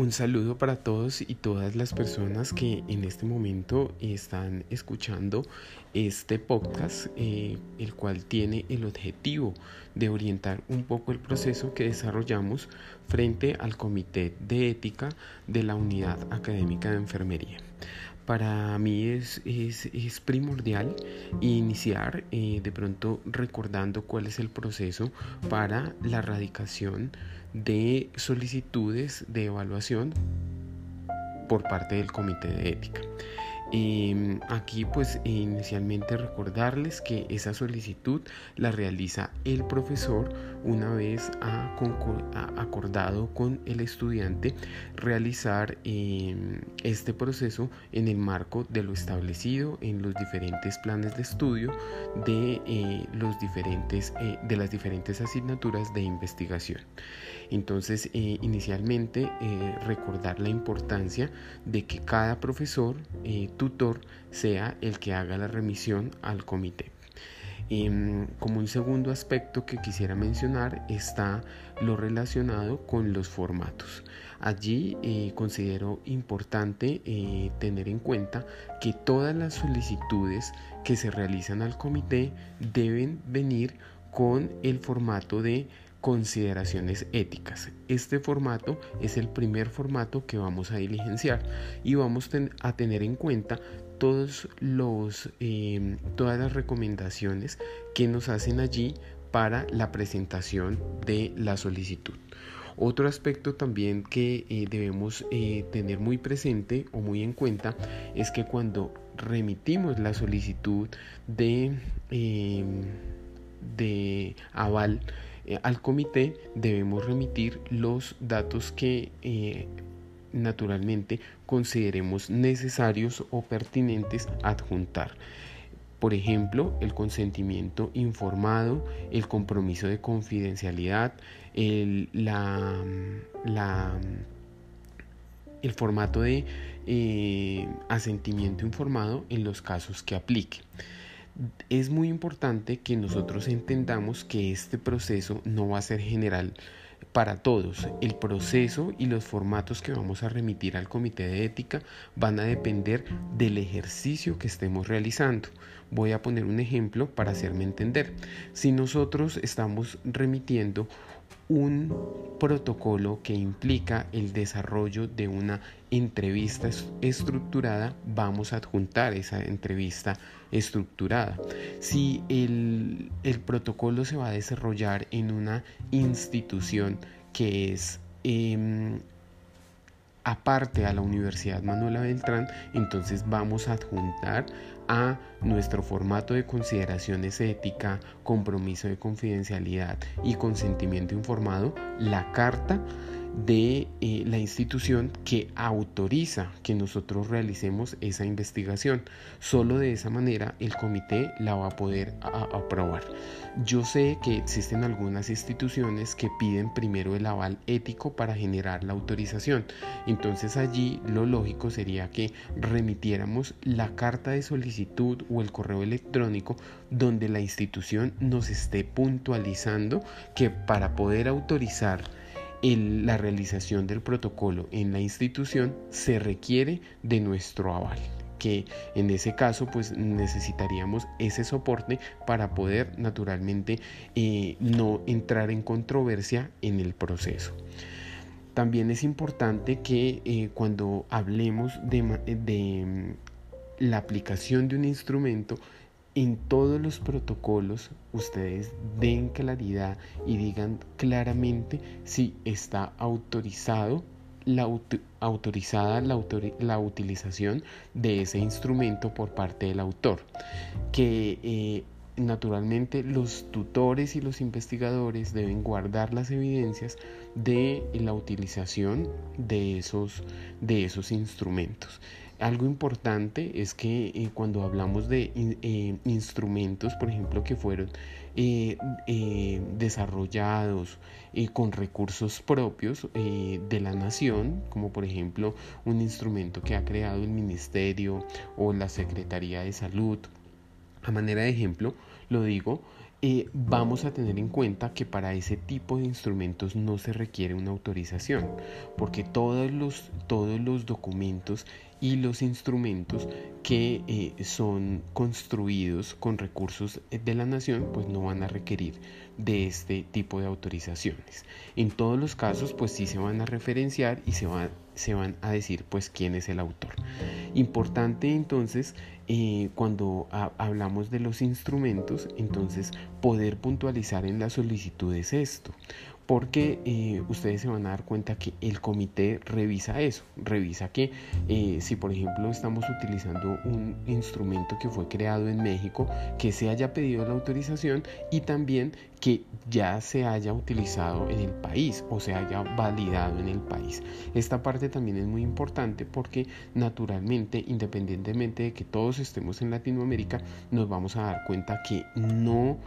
Un saludo para todos y todas las personas que en este momento están escuchando este podcast, eh, el cual tiene el objetivo de orientar un poco el proceso que desarrollamos frente al Comité de Ética de la Unidad Académica de Enfermería. Para mí es, es, primordial iniciar eh, de pronto recordando cuál es el proceso para la erradicación de solicitudes de evaluación por parte del comité de ética. Em, aquí pues inicialmente recordarles que esa solicitud la realiza el profesor una vez ha, acordado con el estudiante realizar em, este proceso en el marco de lo establecido en los diferentes planes de estudio de, eh, los diferentes, eh, de las diferentes asignaturas de investigación. Entonces, eh, inicialmente, recordar la importancia de que cada profesor tutor sea el que haga la remisión al comité. Em, como un segundo aspecto que quisiera mencionar está lo relacionado con los formatos. Allí eh, considero importante eh, tener en cuenta que todas las solicitudes que se realizan al comité deben venir con el formato de consideraciones éticas. Este formato es el primer formato que vamos a diligenciar y vamos a tener en cuenta todos los, em, todas las recomendaciones que nos hacen allí para la presentación de la solicitud. Otro aspecto también que eh, debemos eh, tener muy presente o muy en cuenta es que cuando remitimos la solicitud de, em, de aval, eh, al comité debemos remitir los datos que eh, naturalmente consideremos necesarios o pertinentes adjuntar. Por ejemplo, el consentimiento informado, el compromiso de confidencialidad, el, formato de eh, asentimiento informado en los casos que aplique es muy importante que nosotros entendamos que este proceso no va a ser general para todos. El proceso y los formatos que vamos a remitir al comité de ética van a depender del ejercicio que estemos realizando. Voy a poner un ejemplo para hacerme entender. Si nosotros estamos remitiendo un protocolo que implica el desarrollo de una entrevista estructurada, vamos a adjuntar esa entrevista estructurada. Si el, protocolo se va a desarrollar en una institución que es em, aparte a la Universidad Manuela Beltrán, entonces vamos a adjuntar a nuestro formato de consideraciones ética, compromiso de confidencialidad y consentimiento informado la carta de eh, la institución que autoriza que nosotros realicemos esa investigación. Solo de esa manera el comité la va a poder aprobar. Yo sé que existen algunas instituciones que piden primero el aval ético para generar la autorización. Entonces allí lo lógico sería que remitiéramos la carta de solicitud o el correo electrónico donde la institución nos esté puntualizando que para poder autorizar la realización del protocolo en la institución se requiere de nuestro aval que en ese caso pues necesitaríamos ese soporte para poder naturalmente eh, no entrar en controversia en el proceso. También es importante que eh, cuando hablemos de, mm, la aplicación de un instrumento en todos los protocolos ustedes den claridad y digan claramente si está autorizado la autorizada la, utilización de ese instrumento por parte del autor. Que eh, naturalmente los tutores y los investigadores deben guardar las evidencias de la utilización de esos, de esos instrumentos algo importante es que eh, cuando hablamos de eh, instrumentos, por ejemplo, que fueron eh, desarrollados con recursos propios de la nación, como por ejemplo un instrumento que ha creado el Ministerio o la Secretaría de Salud, a manera de ejemplo, lo digo, eh, vamos a tener en cuenta que para ese tipo de instrumentos no se requiere una autorización, porque todos los, todos los documentos y los instrumentos que eh, son construidos con recursos de la nación pues no van a requerir de este tipo de autorizaciones. En todos los casos pues sí se van a referenciar y se, se van a decir pues quién es el autor. Importante entonces eh, cuando hablamos de los instrumentos entonces poder puntualizar en las solicitudes esto porque eh, ustedes se van a dar cuenta que el comité revisa eso, revisa que eh, si por ejemplo estamos utilizando un instrumento que fue creado en México, que se haya pedido la autorización y también que ya se haya utilizado en el país o se haya validado en el país. Esta parte también es muy importante porque naturalmente, independientemente de que todos estemos en Latinoamérica, nos vamos a dar cuenta que no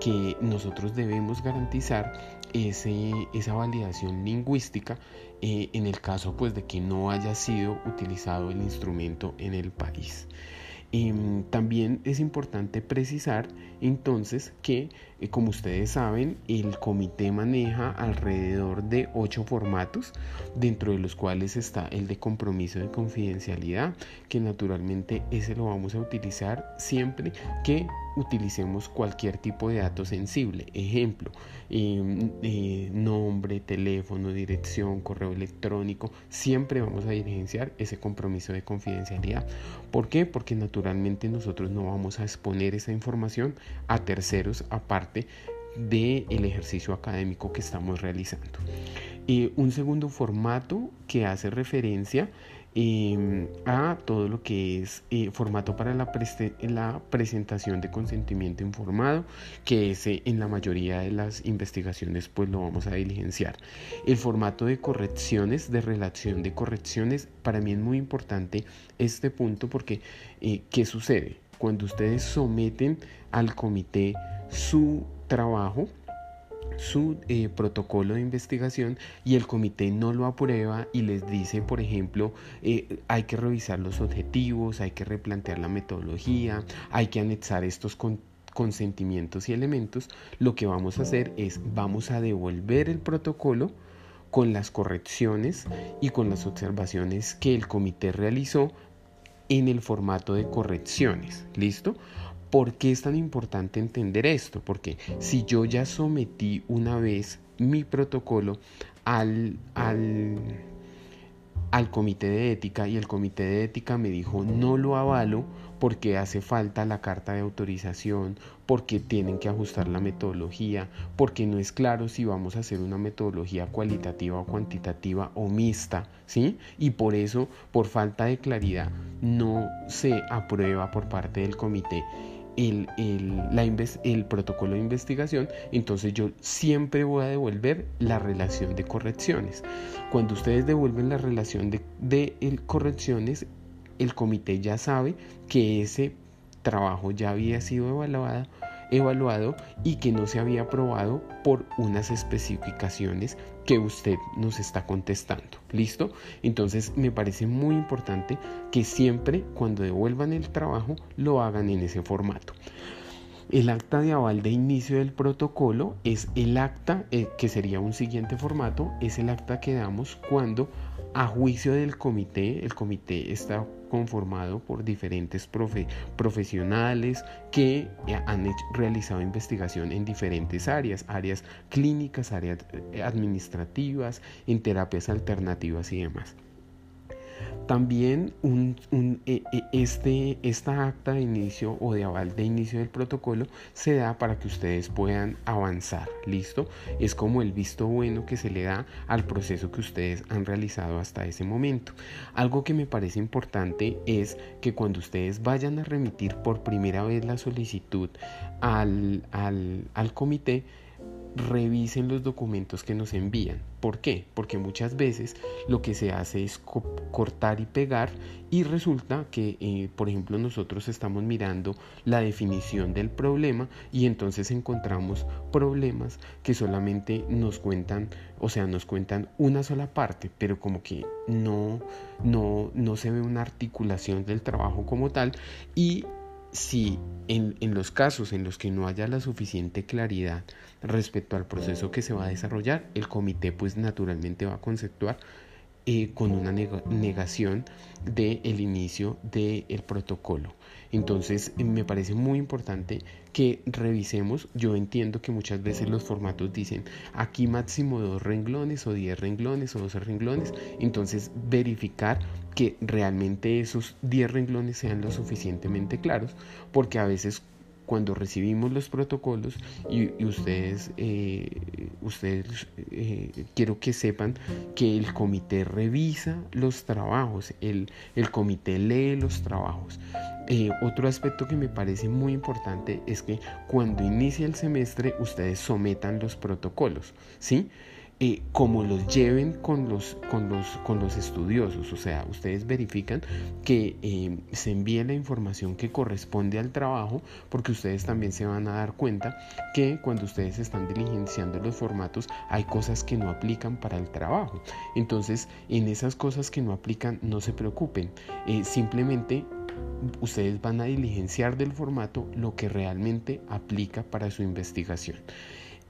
que nosotros debemos garantizar esa validación lingüística eh, en el caso pues de que no haya sido utilizado el instrumento en el país. Em, también es importante precisar entonces que, eh, como ustedes saben, el comité maneja alrededor de ocho formatos, dentro de los cuales está el de compromiso de confidencialidad, que naturalmente ese lo vamos a utilizar siempre que utilicemos cualquier tipo de dato sensible. Ejemplo, em, eh, nombre, teléfono, dirección, correo electrónico. Siempre vamos a diligenciar ese compromiso de confidencialidad. ¿Por qué? Porque naturalmente nosotros no vamos a exponer esa información a terceros aparte del el ejercicio académico que estamos realizando. Un segundo formato que hace referencia Em, a todo lo que es eh, formato para la, la, presentación de consentimiento informado, que ese en la mayoría de las investigaciones pues lo vamos a diligenciar. El formato de correcciones, de relación de correcciones, para mí es muy importante este punto porque eh, ¿qué sucede? Cuando ustedes someten al comité su trabajo, su eh, protocolo de investigación y el comité no lo aprueba y les dice, por ejemplo, eh, hay que revisar los objetivos, hay que replantear la metodología, hay que anexar estos consentimientos y elementos, lo que vamos a hacer es vamos a devolver el protocolo con las correcciones y con las observaciones que el comité realizó en el formato de correcciones. ¿Listo? ¿Por qué es tan importante entender esto? Porque si yo ya sometí una vez mi protocolo al, al, al comité de ética y el comité de ética me dijo no lo avalo porque hace falta la carta de autorización, porque tienen que ajustar la metodología, porque no es claro si vamos a hacer una metodología cualitativa o cuantitativa o mixta, ¿sí? Y por eso, por falta de claridad, no se aprueba por parte del comité el, el, protocolo de investigación, entonces yo siempre voy a devolver la relación de correcciones. Cuando ustedes devuelven la relación de, de correcciones, el comité ya sabe que ese trabajo ya había sido evaluado evaluado y que no se había aprobado por unas especificaciones que usted nos está contestando. ¿Listo? Entonces me parece muy importante que siempre cuando devuelvan el trabajo lo hagan en ese formato. El acta de aval de inicio del protocolo es el acta, eh, que sería un siguiente formato, es el acta que damos cuando a juicio del comité, el comité está conformado por diferentes profesionales que han realizado investigación en diferentes áreas, áreas clínicas, áreas eh, administrativas, en terapias alternativas y demás. También un, e, e, este, esta acta de inicio o de aval de inicio del protocolo se da para que ustedes puedan avanzar. ¿Listo? Es como el visto bueno que se le da al proceso que ustedes han realizado hasta ese momento. Algo que me parece importante es que cuando ustedes vayan a remitir por primera vez la solicitud al, al, al comité, revisen los documentos que nos envían. ¿Por qué? Porque muchas veces lo que se hace es cortar y pegar y resulta que, eh, por ejemplo, nosotros estamos mirando la definición del problema y entonces encontramos problemas que solamente nos cuentan, o sea, nos cuentan una sola parte, pero como que no, no, no se ve una articulación del trabajo como tal y si en, en, los casos en los que no haya la suficiente claridad respecto al proceso que se va a desarrollar, el comité pues naturalmente va a conceptuar eh, con una negación del el inicio del protocolo. Entonces me parece muy importante que revisemos, yo entiendo que muchas veces los formatos dicen aquí máximo dos renglones o diez renglones o doce renglones, entonces verificar que realmente esos diez renglones sean lo suficientemente claros, porque a veces cuando recibimos los protocolos y, ustedes, eh, ustedes eh, quiero que sepan que el comité revisa los trabajos, el, el comité lee los trabajos. Eh, otro aspecto que me parece muy importante es que cuando inicia el semestre ustedes sometan los protocolos, ¿sí? Como los lleven con los, con, los, con los estudiosos. O sea, ustedes verifican que eh, se envíe la información que corresponde al trabajo, porque ustedes también se van a dar cuenta que cuando ustedes están diligenciando los formatos hay cosas que no aplican para el trabajo. Entonces, en esas cosas que no aplican, no se preocupen. Eh, simplemente ustedes van a diligenciar del formato lo que realmente aplica para su investigación.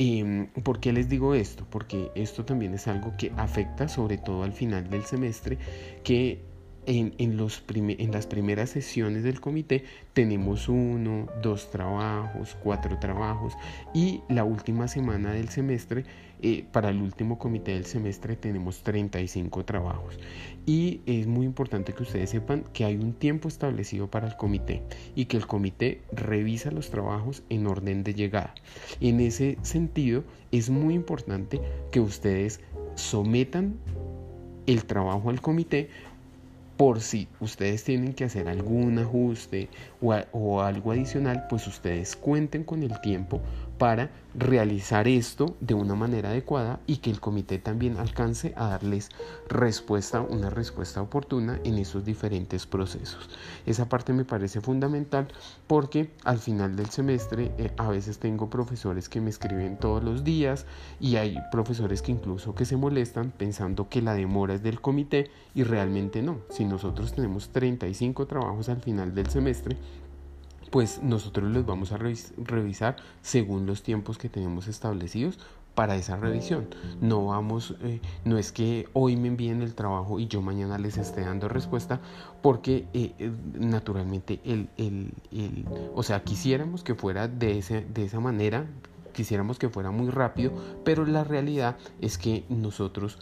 Em, ¿Por qué les digo esto? Porque esto también es algo que afecta sobre todo al final del semestre, que en, las primeras sesiones del comité tenemos uno, dos trabajos, cuatro trabajos y la última semana del semestre, eh, para el último comité del semestre tenemos 35 trabajos. Y es muy importante que ustedes sepan que hay un tiempo establecido para el comité y que el comité revisa los trabajos en orden de llegada. En ese sentido, es muy importante que ustedes sometan el trabajo al comité por si ustedes tienen que hacer algún ajuste o, algo adicional, pues ustedes cuenten con el tiempo para realizar esto de una manera adecuada y que el comité también alcance a darles respuesta, una respuesta oportuna en esos diferentes procesos. Esa parte me parece fundamental porque al final del semestre eh, a veces tengo profesores que me escriben todos los días y hay profesores que incluso que se molestan pensando que la demora es del comité y realmente no. Si nosotros tenemos 35 trabajos al final del semestre, pues nosotros los vamos a revisar según los tiempos que tenemos establecidos para esa revisión. No vamos, eh, no es que hoy me envíen el trabajo y yo mañana les esté dando respuesta, porque eh, eh, naturalmente el, el, el, o sea, quisiéramos que fuera de, ese, de esa manera, quisiéramos que fuera muy rápido, pero la realidad es que nosotros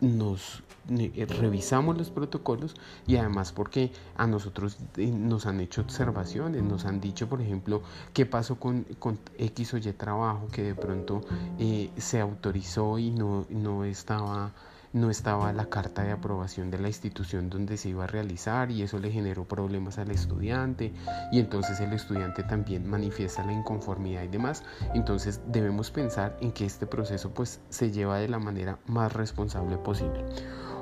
nos eh, revisamos los protocolos y además porque a nosotros eh, nos han hecho observaciones, nos han dicho, por ejemplo, qué pasó con, con X o Y trabajo que de pronto eh, se autorizó y no, no estaba no estaba la carta de aprobación de la institución donde se iba a realizar y eso le generó problemas al estudiante y entonces el estudiante también manifiesta la inconformidad y demás. Entonces debemos pensar en que este proceso pues se lleva de la manera más responsable posible.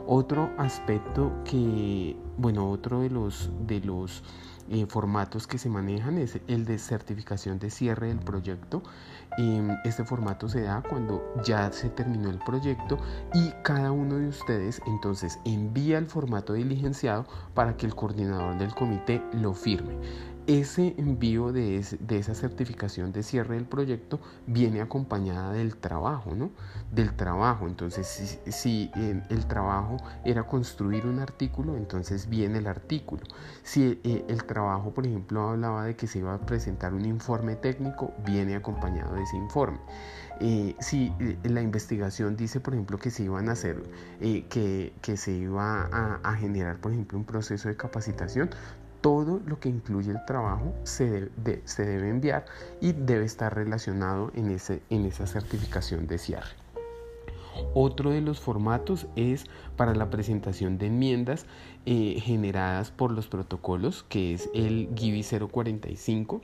Otro aspecto que, bueno, otro de los, de los formatos que se manejan es el de certificación de cierre del proyecto. Em, este formato se da cuando ya se terminó el proyecto y cada uno de ustedes entonces envía el formato diligenciado para que el coordinador del comité lo firme ese envío de, esa certificación de cierre del proyecto viene acompañada del trabajo, ¿no? Del trabajo. Entonces, si, el trabajo era construir un artículo, entonces viene el artículo. Si eh, el trabajo, por ejemplo, hablaba de que se iba a presentar un informe técnico, viene acompañado de ese informe. Eh, si eh, la investigación dice, por ejemplo, que se iban a hacer, que, se iba a, generar, por ejemplo, un proceso de capacitación, todo lo que incluye el trabajo se, debe enviar y debe estar relacionado en esa certificación de cierre. Otro de los formatos es para la presentación de enmiendas eh, generadas por los protocolos, que es el GIBI 045.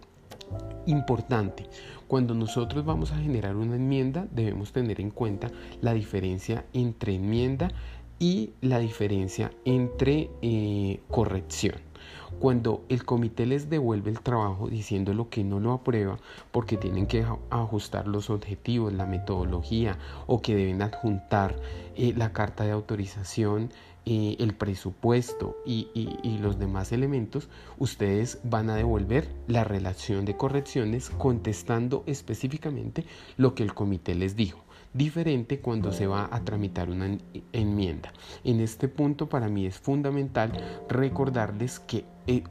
Importante, cuando nosotros vamos a generar una enmienda debemos tener en cuenta la diferencia entre enmienda y la diferencia entre eh, corrección. Cuando el comité les devuelve el trabajo diciendo lo que no lo aprueba porque tienen que ajustar los objetivos, la metodología o que deben adjuntar eh, la carta de autorización eh, el presupuesto y, y, los demás elementos, ustedes van a devolver la relación de correcciones contestando específicamente lo que el comité les dijo diferente cuando se va a tramitar una enmienda. En este punto para mí es fundamental recordarles que eh,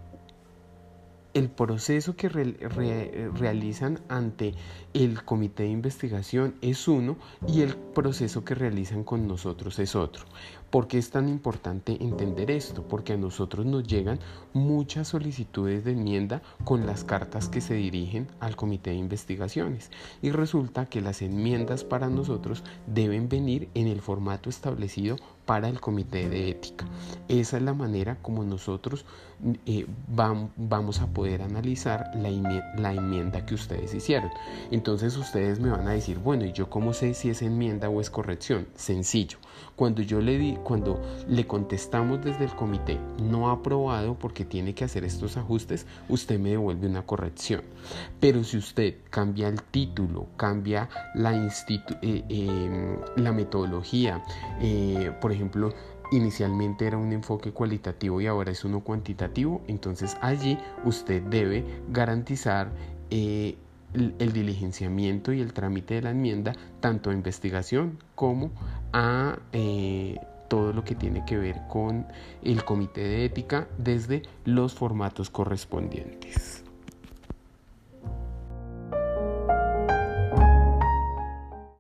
el proceso que realizan ante el comité de investigación es uno y el proceso que realizan con nosotros es otro. ¿Por qué es tan importante entender esto? Porque a nosotros nos llegan muchas solicitudes de enmienda con las cartas que se dirigen al comité de investigaciones y resulta que las enmiendas para nosotros deben venir en el formato establecido para el comité de ética. Esa es la manera como nosotros eh, vamos a poder analizar la, enmienda que ustedes hicieron. Entonces ustedes me van a decir, bueno, ¿y yo cómo sé si es enmienda o es corrección? Sencillo. Cuando yo le di, cuando le contestamos desde el comité no aprobado porque tiene que hacer estos ajustes, usted me devuelve una corrección. Pero si usted cambia el título, cambia la, eh, em, la metodología, eh, por ejemplo, inicialmente era un enfoque cualitativo y ahora es uno cuantitativo, entonces allí usted debe garantizar eh, el, diligenciamiento y el trámite de la enmienda tanto a investigación como a eh, todo lo que tiene que ver con el comité de ética desde los formatos correspondientes.